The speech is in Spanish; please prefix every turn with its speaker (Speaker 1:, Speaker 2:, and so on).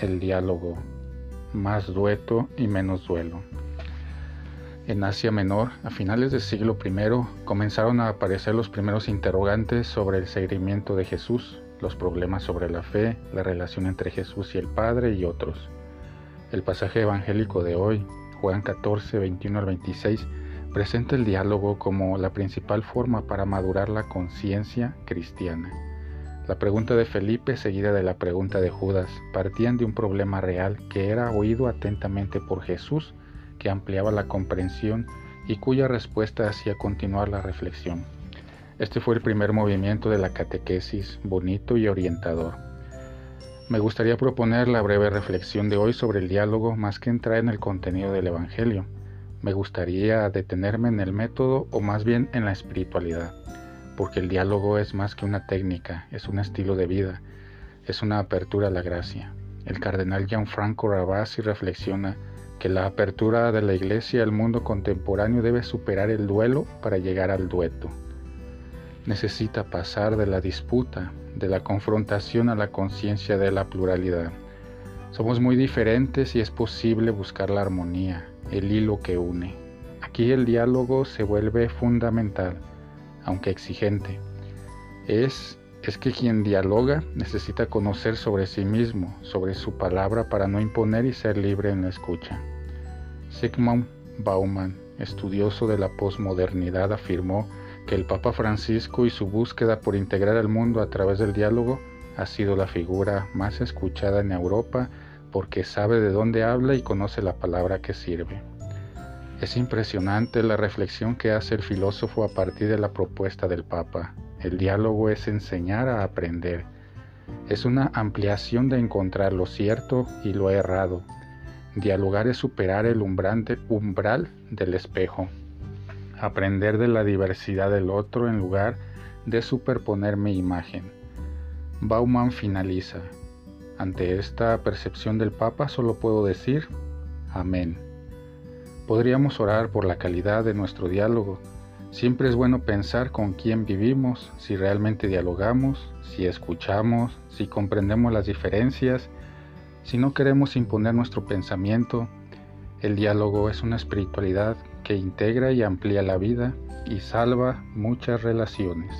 Speaker 1: el diálogo, más dueto y menos duelo. En Asia Menor, a finales del siglo I, comenzaron a aparecer los primeros interrogantes sobre el seguimiento de Jesús, los problemas sobre la fe, la relación entre Jesús y el Padre y otros. El pasaje evangélico de hoy, Juan 14, 21 al 26, presenta el diálogo como la principal forma para madurar la conciencia cristiana. La pregunta de Felipe, seguida de la pregunta de Judas, partían de un problema real que era oído atentamente por Jesús, que ampliaba la comprensión y cuya respuesta hacía continuar la reflexión. Este fue el primer movimiento de la catequesis, bonito y orientador. Me gustaría proponer la breve reflexión de hoy sobre el diálogo más que entrar en el contenido del Evangelio. Me gustaría detenerme en el método o más bien en la espiritualidad porque el diálogo es más que una técnica, es un estilo de vida, es una apertura a la gracia. El cardenal Gianfranco Ravasi reflexiona que la apertura de la Iglesia al mundo contemporáneo debe superar el duelo para llegar al dueto. Necesita pasar de la disputa, de la confrontación a la conciencia de la pluralidad. Somos muy diferentes y es posible buscar la armonía, el hilo que une. Aquí el diálogo se vuelve fundamental aunque exigente. Es, es que quien dialoga necesita conocer sobre sí mismo, sobre su palabra para no imponer y ser libre en la escucha. Sigmund Bauman, estudioso de la posmodernidad, afirmó que el Papa Francisco y su búsqueda por integrar al mundo a través del diálogo ha sido la figura más escuchada en Europa porque sabe de dónde habla y conoce la palabra que sirve. Es impresionante la reflexión que hace el filósofo a partir de la propuesta del Papa. El diálogo es enseñar a aprender. Es una ampliación de encontrar lo cierto y lo errado. Dialogar es superar el umbral del espejo. Aprender de la diversidad del otro en lugar de superponer mi imagen. Bauman finaliza. Ante esta percepción del Papa solo puedo decir, amén. Podríamos orar por la calidad de nuestro diálogo. Siempre es bueno pensar con quién vivimos, si realmente dialogamos, si escuchamos, si comprendemos las diferencias, si no queremos imponer nuestro pensamiento. El diálogo es una espiritualidad que integra y amplía la vida y salva muchas relaciones.